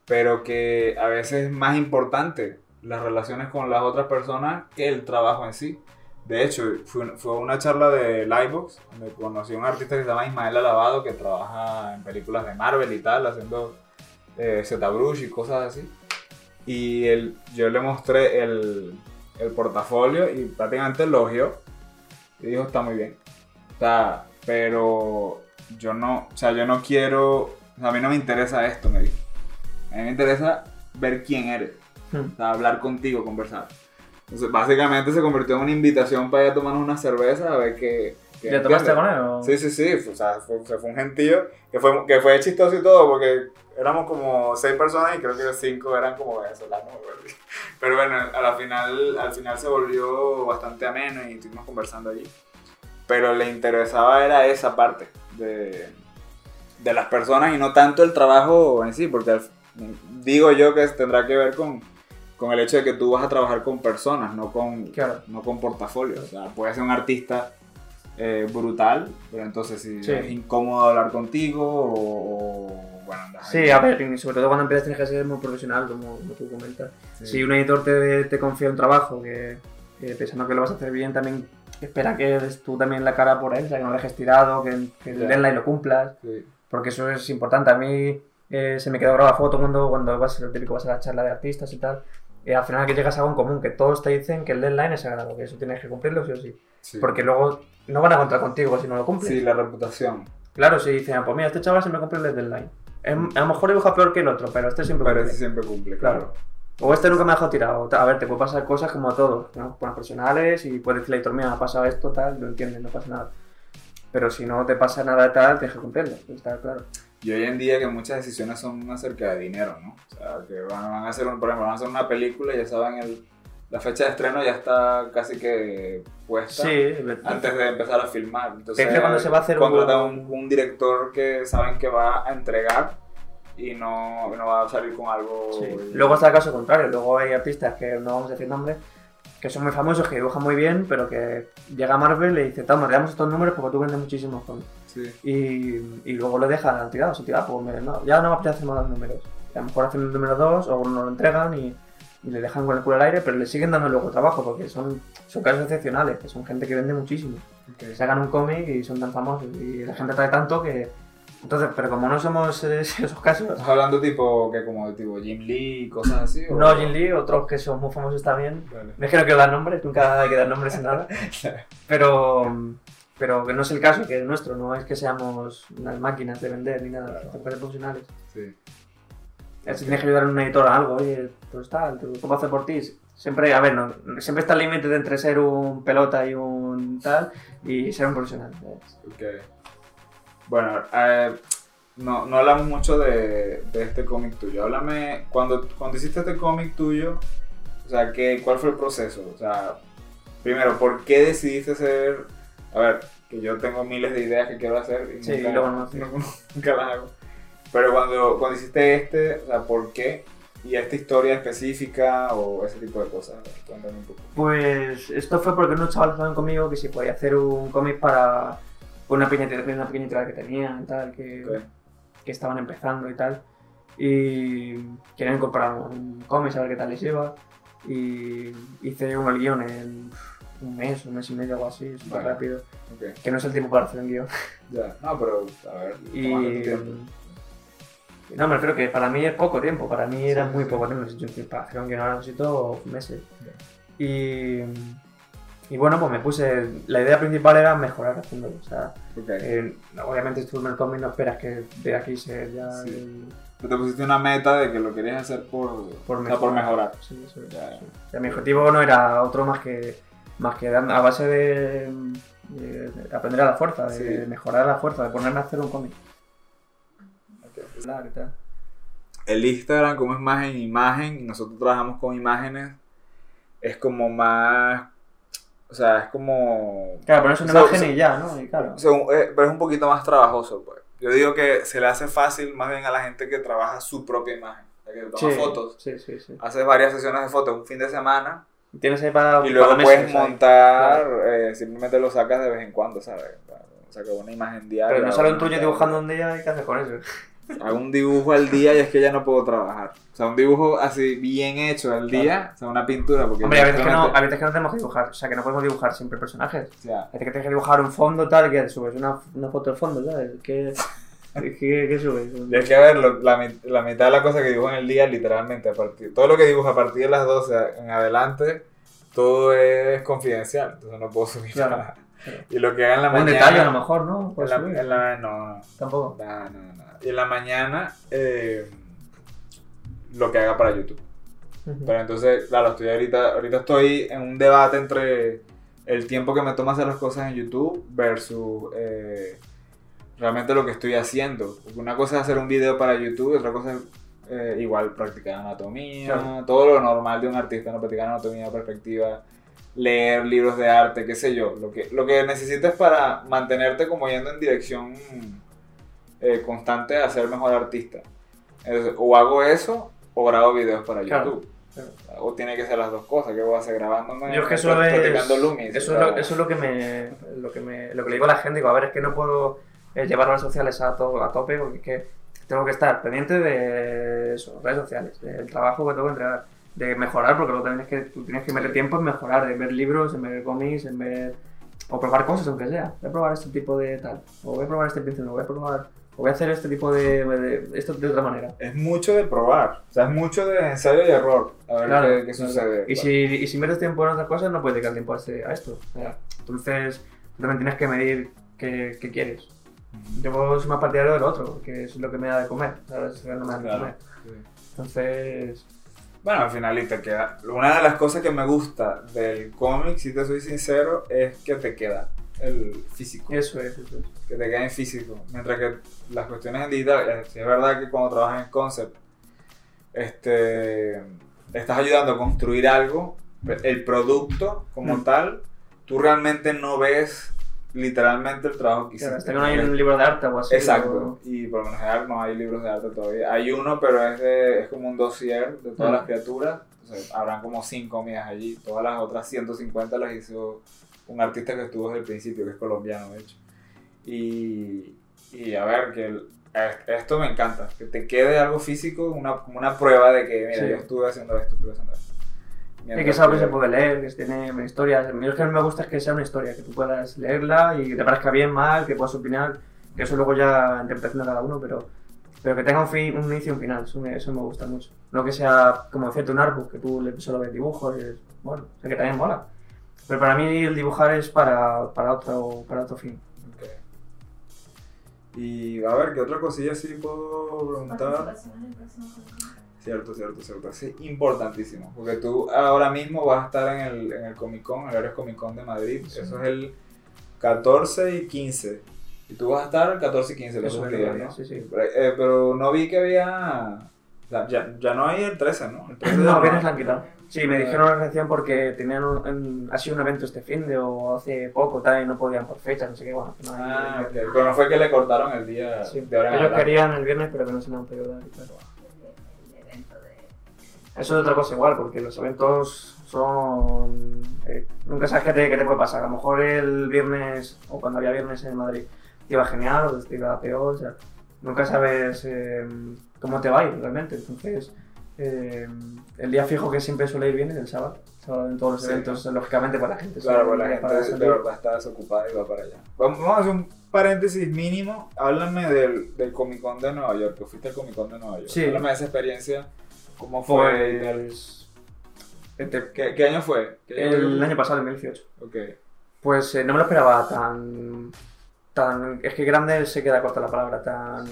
pero que a veces es más importante las relaciones con las otras personas que el trabajo en sí. De hecho, fue, una- fue una charla de Livebox, donde conocí a un artista que se llama Ismael Alabado, que trabaja en películas de Marvel y tal, haciendo eh, ZBrush y cosas así. Y él, yo le mostré el, el portafolio y prácticamente elogió. Y dijo, está muy bien. O sea, pero yo no, o sea, yo no quiero, o sea, a mí no me interesa esto, me dijo. A mí me interesa ver quién eres.
Hmm.
O sea, hablar contigo, conversar. Entonces, básicamente se convirtió en una invitación para ir a tomarnos una cerveza a ver qué... qué
¿Ya tomaste con él? o?
Sí, sí, sí. O sea, fue, fue un gentío que fue, que fue chistoso y todo porque éramos como seis personas y creo que cinco eran como venezolanos. Pero bueno, a la final, al final se volvió bastante ameno y estuvimos conversando allí. Pero le interesaba era esa parte de, de las personas y no tanto el trabajo en sí, porque digo yo que tendrá que ver con, con el hecho de que tú vas a trabajar con personas, no con,
Claro.
no con portafolios. O sea, puedes ser un artista eh, brutal, pero entonces si
Sí.
es incómodo hablar contigo o, o, bueno,
Sí, a ver, y sobre todo cuando empiezas tienes que ser muy profesional, como, como tú comentas.
Sí.
Si un editor te, te confía un trabajo que, que pensando que lo vas a hacer bien, también espera que des tú también la cara por él, o sea, que no lo dejes tirado, que, que el
Ya.
deadline lo cumplas,
Sí.
porque eso es importante. A mí eh, se me quedó grabada foto cuando, cuando vas, lo típico, vas a la charla de artistas y tal, y al final que llegas a algo en común, que todos te dicen que el deadline es sagrado, que eso tienes que cumplirlo sí o sí.
Sí.
Porque luego no van a contar contigo si no lo cumples.
Sí, la reputación.
Claro, si dicen, "Ah, pues mira, este chaval siempre cumple el deadline. Es- a lo mejor dibuja peor que el otro, pero este siempre
Pero
cumple.
ese siempre cumple,
Claro. O este nunca me ha dejado tirado. A ver, te puede pasar cosas como a todos, ¿no? Las personales y puedes decirle, editor, mira, me ha pasado esto, tal, lo entiendes, no pasa nada. Pero si no te pasa nada tal, tienes que cumplirlo, está claro.
Y hoy en día que muchas decisiones son acerca de dinero, ¿no? O sea, que van, van a hacer, un, por ejemplo, van a hacer una película y ya saben, el, la fecha de estreno ya está casi que puesta
Sí,
antes de empezar a filmar. Entonces,
cuando se va a hacer un-
un, un director que saben que va a entregar y no, y no va a salir con algo...
Sí. Luego está el caso contrario, luego hay artistas que no vamos a decir nombres, que son muy famosos, que dibujan muy bien, pero que llega Marvel y le dice, toma, te damos estos números porque tú vendes muchísimos cómics.
Sí.
Y, y luego lo dejan tirados, y tira, pues me- no, ya no me apetece más los números. Y a lo mejor hacen el número 2 o no lo entregan y, y le dejan con el culo al aire, pero le siguen dando luego trabajo porque son, son casos excepcionales, que son gente que vende muchísimo.
Ok.
Sacan un cómic y son tan famosos y la gente trae tanto que... Entonces, pero como no somos eh, esos casos,
¿Estás hablando tipo que como tipo Jim Lee y cosas así? o-
no Jin Lee, otros que son muy famosos también,
Vale.
es que no quiero dar nombres, nunca hay que dar nombres en nada. Pero, pero que no es el caso, que es nuestro, no es que seamos unas máquinas de vender ni nada,
Claro.
cosas profesionales.
Sí.
Si tienes que ayudar a un editor a algo, oye, pues tal, ¿tú ¿cómo hacer por ti? Siempre, a ver, no, siempre está el límite entre ser un pelota y un tal y ser un profesional. ¿sabes?
Ok. Bueno, eh, no, no hablamos mucho de, de este cómic tuyo. Háblame, cuando, cuando hiciste este cómic tuyo, o sea, ¿qué, ¿cuál fue el proceso? O sea, primero, ¿por qué decidiste hacer... A ver, que yo tengo miles de ideas que quiero hacer y
Sí,
nunca,
luego no,
nunca las hago. Pero cuando, cuando hiciste este, o sea, ¿por qué? ¿Y esta historia específica o ese tipo de cosas? Cuéntame un poco.
Pues esto fue porque unos chavales hablaron conmigo que si podía hacer un cómic para una pequeña, una pequeña editorial que tenían y tal, que,
Ok.
que estaban empezando y tal. Y querían comprar un cómic, saber qué tal les iba. Y hice un guion en un mes, un mes y medio algo así, súper
Vale.
rápido.
Ok,
Que no es el tiempo para hacer un guion.
ya. No, pero, a ver,
Y,
tiempo.
no, me refiero que para mí es poco tiempo, para mí era
Sí,
muy
sí.
poco tiempo. Yo, para hacer un guion ahora necesito meses. Y, y bueno, pues me puse. La idea principal era mejorar haciéndolo. O sea,
Ok.
eh, obviamente tú en el cómic no esperas que de aquí se ya.
Sí.
el-
Tú te pusiste una meta de que lo querías hacer por,
Por
o sea, por mejorar.
Sí, eso es,
Ya,
sí. O sea, mi objetivo no era otro más que, más que a base de, de aprender a la fuerza, de
Sí.
mejorar la fuerza, de ponerme a hacer un cómic.
El Instagram, como es más en imagen, y nosotros trabajamos con imágenes, es como más. O sea, es como.
Claro, ponerse una
So-
imagen y ya, ¿no? Y claro.
eh, pero es un poquito más trabajoso, pues. Yo digo que se le hace fácil más bien a la gente que trabaja su propia imagen. Sea, que toma
Sí,
fotos.
Sí, sí, sí.
Haces varias sesiones de fotos un fin de semana
Tienes ahí para.
y luego
para
puedes
meses
montar, eh, simplemente lo sacas de vez en cuando, ¿sabes? O sea, que una imagen diaria.
Pero no sale un
una
tuyo dibujando un día y qué haces con eso.
Hago un dibujo al día y es que ya no puedo trabajar. O sea, un dibujo así bien hecho al día, o sea, una pintura. Porque
Hombre, a veces, que no,
realmente-
a veces que no tenemos que dibujar, o sea, que no podemos dibujar siempre personajes.
O sea,
Hay que tienes que dibujar un fondo tal, que subes una, una foto del fondo, ¿sabes? ¿Qué, qué, qué subes?
es que a ver, lo- la, la mitad de la cosa que dibujo en el día, literalmente, a partir, todo lo que dibujo a partir de las 12 en adelante, todo es confidencial. Entonces no puedo subir
Claro,
nada.
claro.
Y lo que haga en la
un
mañana.
detalle a lo mejor, ¿no?
en la, en la- no, no,
Tampoco.
nada. Y en la mañana, eh, lo que haga para YouTube. Pero entonces, claro, estoy ahorita, ahorita estoy en un debate entre el tiempo que me toma hacer las cosas en YouTube versus eh, realmente lo que estoy haciendo. Porque una cosa es hacer un video para YouTube, otra cosa es eh, igual practicar anatomía,
Claro.
todo lo normal de un artista, ¿no? practicar anatomía, perspectiva, leer libros de arte, qué sé yo. Lo que, lo que necesitas para mantenerte como yendo en dirección eh, constante a ser mejor artista. Entonces, o hago eso o grabo videos para
Claro,
YouTube. O tiene que ser las dos cosas. ¿Qué voy a hacer? Grabándome,
Yo es que eso
pra-
es,
practicando Loomis.
eso, es lo, eso es lo que me, lo que me, lo que le digo a la gente, digo, a ver, es que no puedo eh, llevar redes sociales a, to- a tope porque es que tengo que estar pendiente de eso, redes sociales, del trabajo que tengo que entregar, de mejorar, porque lo tienes que, tú tienes que meter tiempo en mejorar, en ver libros, en ver cómics, en ver, o probar cosas aunque sea, voy a probar este tipo de tal, o voy a probar este pincel, o voy a probar, voy a hacer este tipo de, de- esto de otra manera.
Es mucho de probar. O sea, es mucho de ensayo y error. A ver
Claro,
qué, qué
claro.
sucede.
Y si, y si metes tiempo en otras cosas, no puedes dedicar tiempo a, este- a esto. O sea, entonces, también tienes que medir qué, qué quieres. Yo soy más partidario del otro, porque es lo que me da de comer, ¿sabes? Es lo que me da de
Claro.
comer.
Sí.
Entonces,
Bueno, al final y te queda. Una de las cosas que me gusta del cómic, si te soy sincero, es que te queda. El físico.
Eso es, eso es.
que te quede en físico. Mientras que las cuestiones en digital, eh, es verdad que cuando trabajas en concept, este, estás ayudando a construir algo, el producto como
Mm.
tal, tú realmente no ves literalmente el trabajo que
Claro,
hiciste.
hasta que no hay un libro de arte o así.
Exacto,
o-
y por lo general no hay libros de arte todavía. Hay uno, pero es, de, es como un dossier de todas
Mm.
las criaturas. Entonces, habrán como 5 mías allí. Todas las otras 150 las hizo un artista que estuvo desde el principio, que es colombiano, de hecho. Y, y a ver, que el- esto me encanta, que te quede algo físico, una, como una prueba de que, mira,
Sí.
yo estuve haciendo esto, estuve haciendo esto.
Y que es algo que se puede leer, que tiene historias. A mí lo que me gusta es que sea una historia, que tú puedas leerla y que te parezca bien, mal, que puedas opinar, que eso luego ya interpretación de cada uno, pero, pero que tenga un, fin, un inicio y un final, eso me, eso me gusta mucho. No que sea, como decirte, un artbook, que tú le- solo ves dibujos, y es- bueno, o sea, que también mola. Pero para mí el dibujar es para, para, otro, para otro fin.
Ok. Y a ver, ¿qué otra cosilla sí puedo preguntar? Cierto, cierto, cierto. Es importantísimo. Porque tú ahora mismo vas a estar en el, en el Comic Con, el Eres Comic Con de Madrid.
Sí.
Eso es el 14 y 15. Y tú vas a estar el 14 y 15 los días,
verdad,
¿no?
sí, sí.
Pero, eh, pero no vi que había. ya, ya no hay el 13, ¿no? El 13 ya
No,
no.
viernes la han quitado. Sí, me dijeron la reacción porque tenían un, ha sido un evento este fin de o hace poco tal y no podían por fecha, no sé qué, bueno, no
Ah, ok. Pero no fue que le cortaron el día
Sí,
de ahora en
ellos querían el viernes, pero que no se lo han podido dar.
de.
Eso es otra cosa igual, porque los eventos son... eh, nunca sabes qué te, qué te puede pasar. A lo mejor el viernes, o cuando había viernes en Madrid, te iba genial o te iba peor. O sea, nunca sabes eh, cómo te va a ir realmente. Entonces, eh, el día fijo que siempre suele ir bien es el sábado. Sábado en todos los
Sí.
eventos, lógicamente, pues la gente
Claro, pues la
va para
gente de verdad está desocupada y va para allá. Vamos vamos a hacer un paréntesis mínimo. Háblame del, del Comic Con de Nueva York, que fuiste al Comic Con de Nueva York.
Sí.
Háblame de esa experiencia, cómo fue.
Pues, este,
¿Qué, qué año fue? ¿Qué año
el
fue?
año pasado, el 2018.
Ok.
Pues eh, no me lo esperaba tan. tan es que grande se queda corta la palabra, tan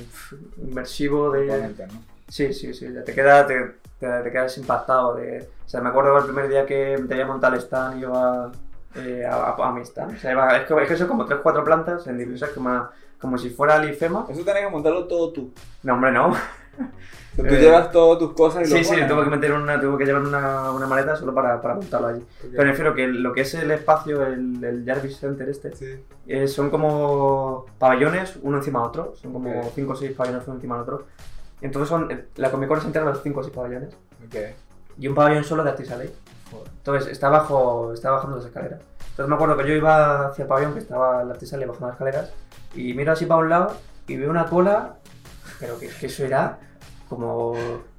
inmersivo de.
Imponente, ¿no?
Sí, sí, sí, ya te, queda, te, te, te quedas impactado. De, o sea, me acuerdo el primer día que me tenía montado el stand y iba eh, a, a, a mi stand. O sea, iba- es, que, es que son como 3-4 plantas en diversas, como, como si fuera el IFEMA.
Eso tenés que montarlo todo tú.
No, hombre, no.
Tú
Eh,
llevas todas tus cosas y lo
Sí, sí,
pones.
tuve que meter una, tuve que llevar una, una maleta solo para, para montarlo allí.
Ok.
Pero me refiero que lo que es el espacio, el, el Jarvis Center este,
Sí.
Eh, son como pabellones uno encima de otro, son como
Ok.
5 o 6 pabellones uno encima de otro. Entonces son, eh, la Comic Con se entera de los 5 o 6 pabellones
Ok.
y un pabellón solo de Artisaley.
Joder.
Entonces está, bajo, está bajando las escaleras. Entonces me acuerdo que yo iba hacia el pabellón que estaba el Artisaley bajando las escaleras y miro así para un lado y veo una cola, pero que, que eso era como,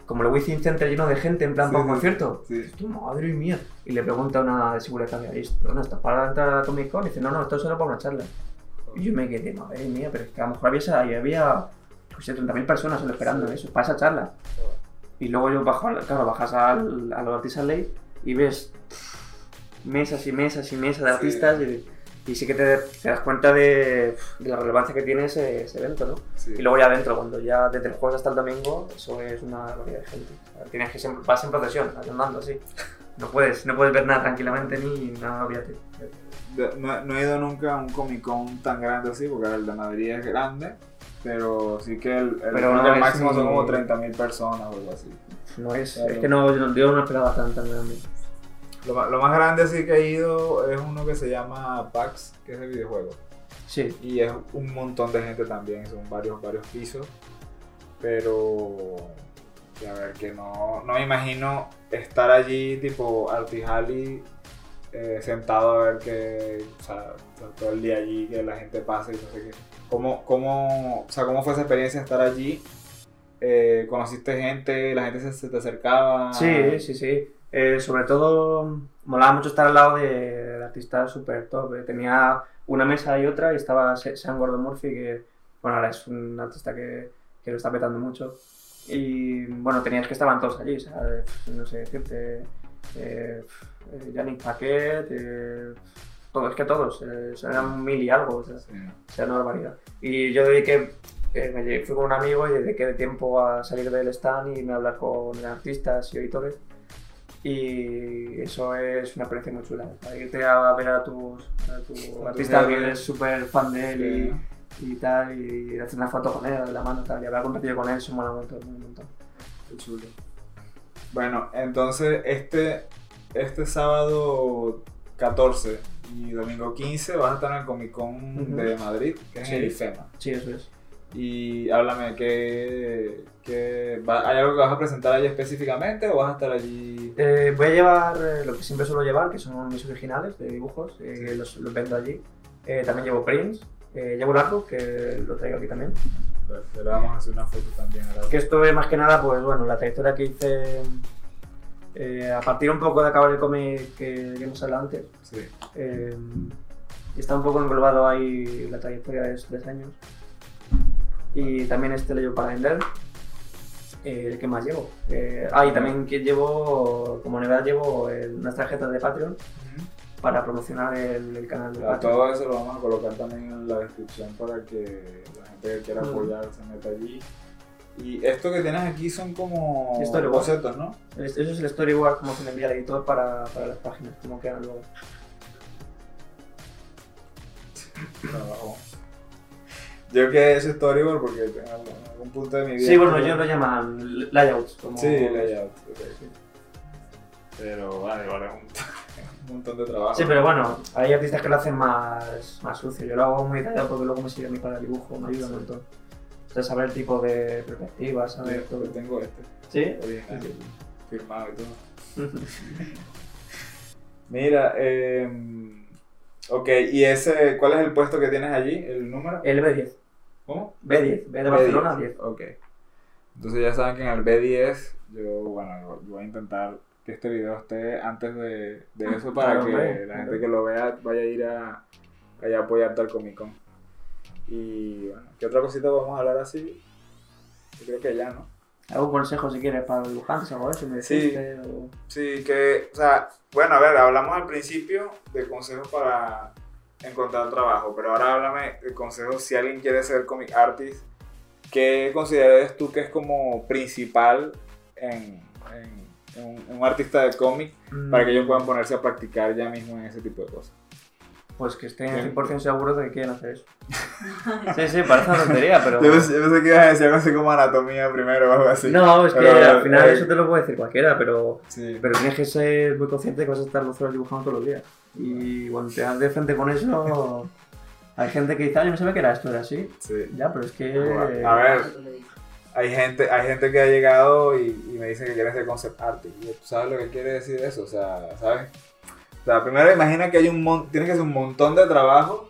como el Within Center lleno de gente en plan
Sí,
para un concierto.
Sí.
Esto, madre mía. Y le pregunta a una de seguridad que visto, ¿no? ¿Estás para entrar a la Comic Con? Y dice, no, no, esto es solo para una charla. Y yo me quedé, madre mía, pero es que a lo mejor había, había, sé, 30.000 personas solo esperando
Sí.
eso, para esa charla. Y luego yo bajo, claro, bajas al, a los Artisan Ley y ves mesas y mesas y mesas de
Sí.
artistas y, y sí que te, te das cuenta de, de la relevancia que tiene ese, ese evento, ¿no?
Sí.
Y luego ya adentro, cuando ya desde el jueves hasta el domingo, eso es una barbaridad de gente. Tienes que siempre, vas en procesión, andando así. No puedes, no puedes ver nada tranquilamente ni nada.
De- no, no he ido nunca a un Comic Con tan grande así, porque el de Madrid es grande, pero sí que el, el,
Pero
el
no
máximo son como 30.000 personas o algo así.
No es,
Claro.
es que no, yo, no- yo no esperaba tan, tan grande.
Lo, más grande así que he ido es uno que se llama PAX, que es de videojuegos.
Sí,
Y es un montón de gente también, son varios, varios pisos. Pero, y a ver, que no, no me imagino estar allí tipo Artijali eh, sentado a ver que, o sea, todo el día allí, que la gente pasa y no sé qué. ¿Cómo, cómo, o sea, ¿cómo fue esa experiencia estar allí? Eh, ¿Conociste gente? ¿La gente se, se te acercaba?
sí, sí, sí. Eh, sobre todo, molaba mucho estar al lado de, de artistas súper top. eh. Tenía una mesa y otra y estaba Se- Sean Gordon Murphy, que bueno, ahora es un artista que, que lo está petando mucho. Y bueno, tenías que estaban todos allí, eh, no sé decirte, eh, eh, Yannick Paquet, eh, todo, es que todos, eh, eran mil y algo, o sea,
Sí.
o sea, una barbaridad. Y yo dediqué, eh, me fui con un amigo y dediqué tiempo a salir del stand y me hablar con artistas y editores. Y eso es una experiencia muy chula. Para irte a ver a, tus, a tu
tus
artista que eres súper fan de él y, y tal, y hacer una foto con él de la mano tal, y haber compartido con él, eso mola un montón, un montón.
Qué chulo. Bueno, entonces este, este sábado 14 y domingo 15 vas a estar en el Comic Con
Ujú.
de Madrid, que es en
Sí.
el IFEMA.
Sí, eso es.
Y háblame, ¿qué, qué, va- ¿hay algo que vas a presentar allí específicamente o vas a estar allí?
Eh, voy a llevar eh, lo que siempre suelo llevar, que son mis originales de dibujos, eh,
Sí.
los, los vendo allí. Eh, también llevo prints, eh, llevo el artbook, que lo traigo aquí también.
Le vamos a hacer una foto también
Que esto es más que nada, pues bueno, la trayectoria que hice eh, a partir un poco de acabar el cómic que habíamos hablado antes.
Sí.
eh, está un poco englobado ahí la trayectoria de esos tres años. Y también este lo llevo para vender. Eh, el que más llevo. Eh, ah, y también que llevo, como novedad, llevo unas tarjetas de Patreon para promocionar el, el canal de
A todo eso lo vamos a colocar también en la descripción para que la gente que quiera
Ujú.
apoyar se meta allí. Y esto que tienes aquí son como
Sí, storyboard.
bocetos, ¿no?
Es- Eso es el storyboard como se le envía al editor para, para las páginas, como quedan luego.
Trabajo. Yo que es storyboard porque en algún, en algún punto de mi vida.
Sí, bueno, ellos lo llaman layouts. Como...
Sí, layout. ok. Pero vale, vale, un, un montón de trabajo.
Sí, pero bueno, hay artistas que lo hacen más, más sucio. Yo lo hago muy detallado porque luego me sirve a mí para el dibujo, me ayuda un montón. O sea, saber el tipo de perspectiva, saber todo.
Yo tengo este,
¿Sí?
original,
Sí.
firmado y todo. Mira, eh, ok, ¿y ese, cuál es el puesto que tienes allí? ¿El número?
El B10.
¿Cómo?
B10, B de Barcelona, 10.
Ok. Entonces ya saben que en el B10 yo, bueno, yo voy a intentar que este video esté antes de, de eso para
Claro,
que
hombre,
la gente que lo vea vaya a ir a, a apoyarte al Comic Con. Y bueno, ¿qué otra cosita podemos hablar así? Yo creo que ya, ¿no?
¿Algún consejo si quieres para los dibujantes o eso? ¿Me
Sí.
o-
Sí, que, o sea, bueno, a ver, hablamos al principio de consejos para encontrar trabajo, pero ahora háblame de consejos si alguien quiere ser comic artist, ¿qué consideras tú que es como principal en, en- en un, en un artista de cómic para que ellos puedan ponerse a practicar ya mismo en ese tipo de cosas?
Pues que estén
Bien.
100% seguros de que quieren hacer eso. sí, sí, parece una tontería, pero...
Yo pensé, yo pensé que ibas a decir algo así como anatomía primero o algo así.
No, es que
Pero,
al final
eh,
eso te lo puede decir cualquiera, pero,
Sí,
pero tienes que ser muy consciente que vas a estar dos horas dibujando todos los días. Y cuando te das de frente con eso, hay gente que dice, ah, yo no sabía que era esto, era así.
sí.
Ya, pero es que...
A ver, hay gente, hay gente que ha llegado y, y me dice que quiere ser concept artist. Y ¿tú sabes lo que quiere decir eso? O sea, ¿sabes? O sea, primero imagina que hay un mon tienes que hacer un montón de trabajo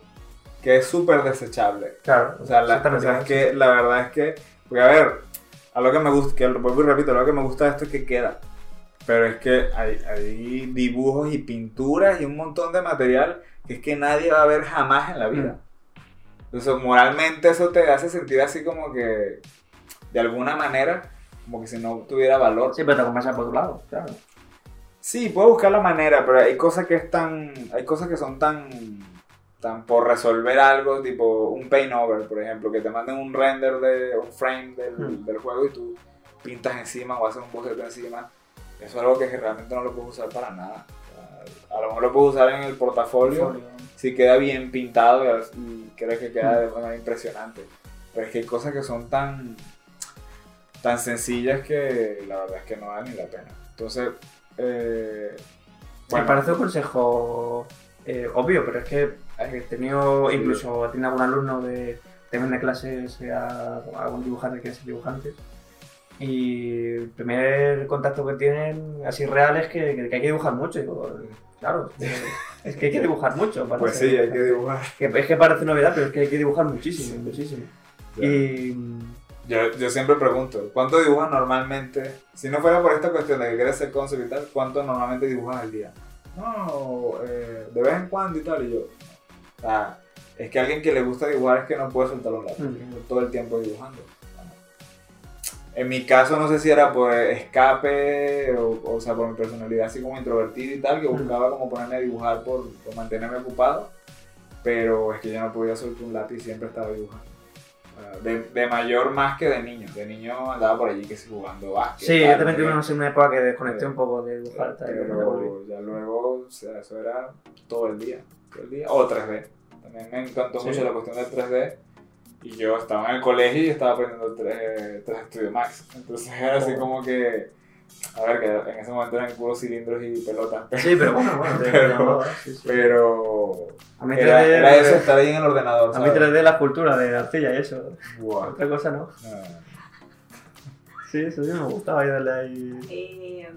que es súper desechable.
Claro,
O sea, la, es que la verdad es que, porque a ver, a lo que me gusta, que lo vuelvo y repito, lo que me gusta de esto es que queda. Pero es que hay, hay dibujos y pinturas y un montón de material que es que nadie va a ver jamás en la vida. Entonces, moralmente eso te hace sentir así como que, de alguna manera, como que si no tuviera valor.
Sí, pero te compensa por otro lado, claro.
Sí, puedo buscar la manera, pero hay cosas que están, hay cosas que son tan, tan por resolver algo, tipo un paint over, por ejemplo, que te manden un render de un frame del,
Hmm.
del juego y tú pintas encima o haces un boceto encima. Eso es algo que realmente no lo puedes usar para nada. A lo mejor lo puedes usar en el portafolio si queda bien pintado y, creo que queda de manera impresionante. Pero es que hay cosas que son tan, tan sencillas que la verdad es que no valen ni la pena. Entonces, eh,
Me parece un consejo eh, obvio, pero es que he tenido,
Sí.
incluso tiene algún alumno de también de clases eh, a, a algún dibujante que ser dibujante. Y el primer contacto que tienen así real es que, que hay que dibujar mucho. Y digo, claro, es que, es hay que dibujar mucho. para
Pues
ser
sí, hay que
dibujante.
dibujar.
Que es que parece novedad, pero es que hay que dibujar muchísimo, muchísimo. Y
Yo, yo siempre pregunto, ¿cuánto dibujas normalmente? Si no fuera por esta cuestión de que quieres ser concept y tal, ¿cuánto normalmente dibujas al día? No, eh, de vez en cuando y tal, y yo. O sea, es que alguien que le gusta dibujar es que no puede soltar un lápiz, que estar todo el tiempo dibujando. En mi caso, no sé si era por escape o, o sea, por mi personalidad así como introvertida y tal, que buscaba como ponerme a dibujar por, por mantenerme ocupado, pero es que yo no podía soltar un lápiz, siempre estaba dibujando. De, de mayor más que de niño. De niño andaba por allí que sí jugando básquet.
Sí,
tal,
yo también tuve una, una época que desconecté un poco de dibujar. tal, y.
Pero ya luego, o sea, eso era todo el día. Todo el día. O 3D. También me encantó
Sí.
mucho la cuestión del 3D. Y yo estaba en el colegio y estaba aprendiendo 3, 3 Studio Max. Entonces era así como que. A ver, que en ese momento eran puros cilindros y pelotas.
Sí, pero bueno, bueno,
Pero-
llamaba, sí, sí.
Pero.
A mí
Era,
3D,
era eso, estar ahí en el ordenador.
a mí
¿sabes?
3D la escultura de arcilla y eso.
Buah.
Otra cosa no.
No.
Sí, eso sí me gustaba ayudarle ahí.
Eh,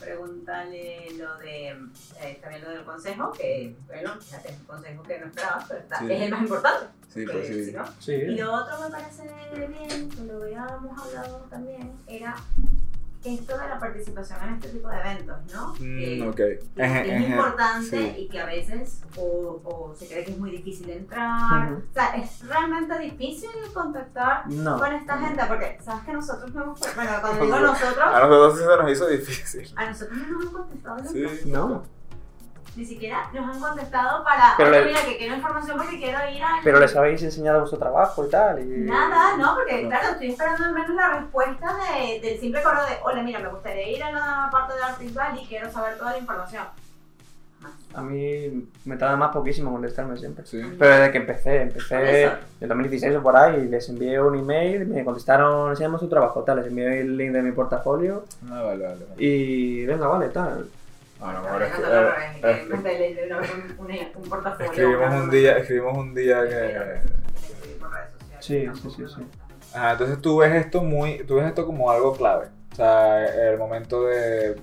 pregúntale lo de, eh, también lo del consejo, que bueno, es un consejo que no esperabas, pero está-
Sí.
es el más importante.
Sí, pues sí.
si no-
Sí.
Y lo otro me parece bien, que lo habíamos hablado también, era esto de la participación en este tipo de eventos, ¿no?
Mm, ok.
que
Ejé,
es importante
sí.
y que a veces o, o se cree que es muy difícil entrar. O sea, es realmente difícil contactar
No.
con esta gente porque sabes que nosotros no hemos... Bueno, cuando digo nosotros,
A nosotros sí se nos hizo difícil.
a nosotros no nos han contestado nunca.
Sí.
No.
Ni siquiera nos han contestado para...
Pero
"Oye,
le-
mira, que quiero información porque quiero ir a...
Pero les habéis enseñado vuestro trabajo y tal. Y...
Nada, no, porque
No.
claro, estoy esperando al menos la respuesta de- del simple correo de, hola, mira, me gustaría ir a la parte de Artist Valley y quiero saber toda la información.
A mí me tarda más poquísimo contestarme siempre.
Sí.
Pero desde que empecé, empecé en 2016 o por ahí, les envié un email, me contestaron, enseñamos tu trabajo, tal, les envié el link de mi portafolio
Ah, vale, vale. vale.
y venga, vale, tal.
A lo
No,
mejor
no,
es
no,
que-
no, no,
eh,
no,
eh,
que me leí de una vez un- un- un portafolio.
Escribimos un día, escribimos un día que...
Sí, sí, sí, sí.
Ajá, entonces tú ves esto muy, tú ves esto como algo clave. O sea, el momento de,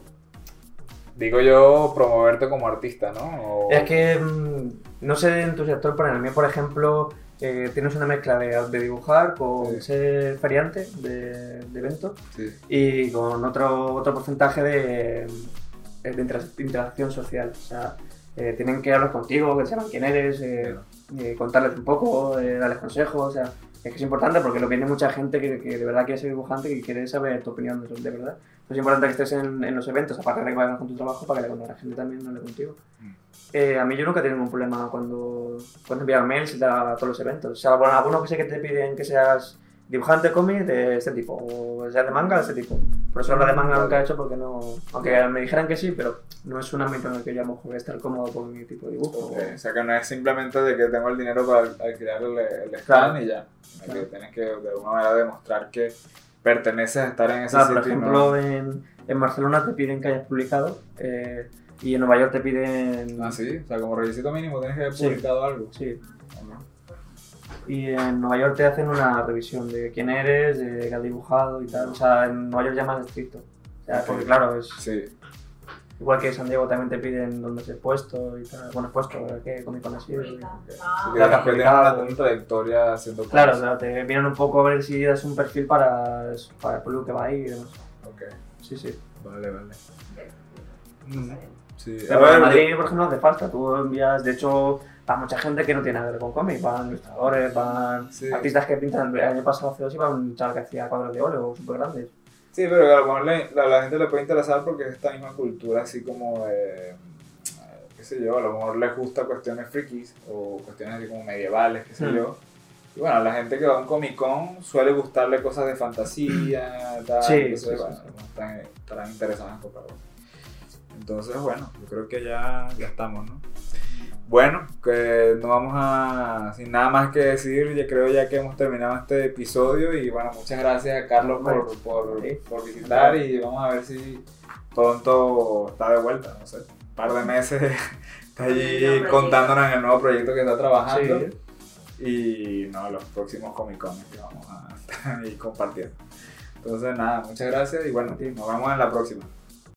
digo yo, promoverte como artista, ¿no? O-
Es que, mm, no sé en tu sector, pero en el mío, por ejemplo, eh, tienes una mezcla de, de dibujar con
Sí.
ser feriante de, de eventos
Sí,
y con otro, otro porcentaje de, de intera- interacción social. O sea, eh, tienen que hablar contigo, que sepan quién eres, eh, eh, contarles un poco, eh, darles consejos. O sea, es que es importante porque lo viene mucha gente que, que de verdad quiere ser dibujante y quiere saber tu opinión de, de verdad. Entonces es importante que estés en, en los eventos, aparte de que vayas con tu trabajo, para que la, la gente también hable contigo.
Mm.
Eh, a mí yo nunca he tenido ningún problema cuando, cuando envían mails a todos los eventos. O sea, bueno, algunos que sé que te piden que seas dibujante cómic de este tipo, o sea de manga de este tipo. Por eso hablo de manga nunca he hecho porque no. Aunque me dijeran que sí, pero no es un ámbito en el que yo a estar cómodo con mi tipo de dibujo.
Ok, O sea, que no es simplemente de que tengo el dinero para al- alquilar el, el stand
Claro.
y ya.
Claro.
Que tienes que de alguna manera demostrar que perteneces a estar en ese
O sea, por
sitio. y no-
ejemplo, en, en Barcelona te piden que hayas publicado eh, y en Nueva York te piden.
Ah, sí. O sea, como requisito mínimo tienes que haber
Sí.
publicado algo.
Sí. Y en Nueva York te hacen una revisión de quién eres, de qué has dibujado y tal. O sea, en Nueva York ya más estricto. O sea, porque claro, es
Sí.
igual que en San Diego también te piden dónde has puesto y tal. Bueno, puesto, ¿qué Comic Con así?
Publica.
Sí, que
Claro,
que una, trayectoria haciendo cosas.
Claro, claro, te vienen un poco a ver si das un perfil para, para el público que va ahí y demás.
Ok.
Sí, sí.
Vale, vale. Sí. A
Pero en Madrid, por ejemplo, hace falta. Tú envías, de hecho, va mucha gente que no tiene nada que ver con cómic. Van ilustradores, van
Sí.
artistas que pintan. El año pasado hace dos iba un chaval que hacía cuadros de óleo súper grandes.
Sí, pero a lo mejor le- la, la gente le puede interesar porque es esta misma cultura así como de, eh, qué sé yo, a lo mejor les gusta cuestiones frikis o cuestiones así como medievales, qué sé
Mm.
yo. Y bueno, a la gente que va a un Comic Con suele gustarle cosas de fantasía, tal,
Sí,
entonces,
sí,
bueno,
sí.
están, estarán interesados en comprarlo. Entonces, bueno, yo creo que ya, ya estamos, ¿no? Bueno, que no vamos a, sin nada más que decir, ya creo ya que hemos terminado este episodio y bueno, muchas gracias a Carlos por, por, visitar y vamos a ver si pronto está de vuelta, no sé, un par de meses está allí contándonos en el nuevo proyecto que está trabajando
Sí.
y no, los próximos Comic Con que vamos a estar ahí compartiendo. Entonces nada, muchas gracias y bueno, nos vemos en la próxima.